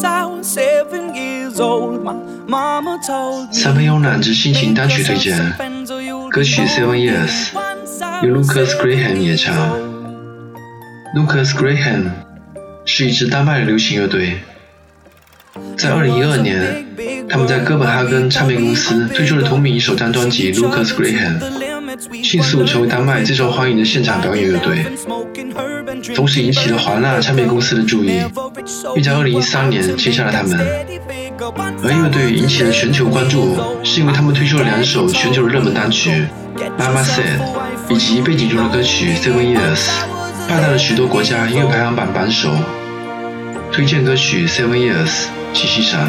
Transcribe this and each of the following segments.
三分慵懒之心情单曲推荐，歌曲《Seven Years》由 Lucas Graham 演唱。Lucas Graham 是一支丹麦的流行乐队，在2012年，他们在哥本哈根唱片公司推出了同名首张专辑《Lucas Graham》，迅速成为丹麦最受欢迎的现场表演乐队。同时引起了华纳唱片公司的注意，并在2013年签下了他们。而乐队引起了全球关注，是因为他们推出了两首全球的热门单曲《Mama Said》以及背景中的歌曲《Seven Years》，霸占了许多国家音乐排行榜榜首。推荐歌曲《Seven Years》，请欣赏。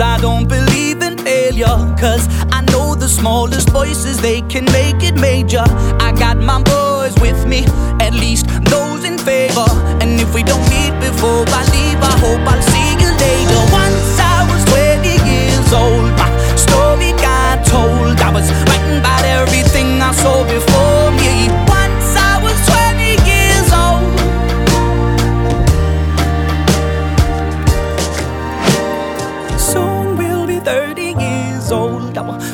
Goals I don't believe in failure. Cause I know the smallest voices, they can make it major. I got my boys with me, at least those in favor. And if we don't meet before I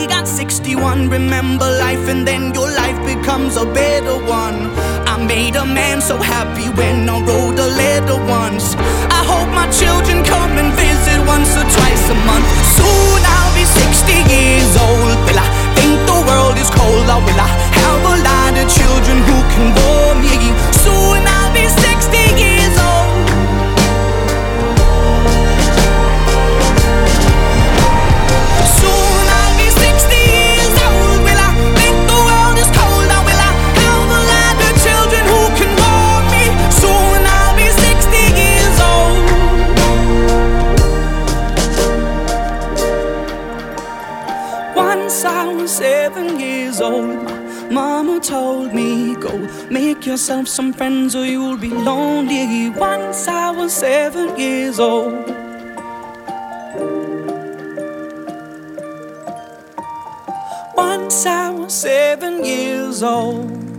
daddy got 61. Remember life, and then your life becomes a better one. I made a man so happy when I wrote a letter once. I hope my children come seven years old, mama told me, Go make yourself some friends or you'll be lonely. Once I was seven years old. Once I was seven years old.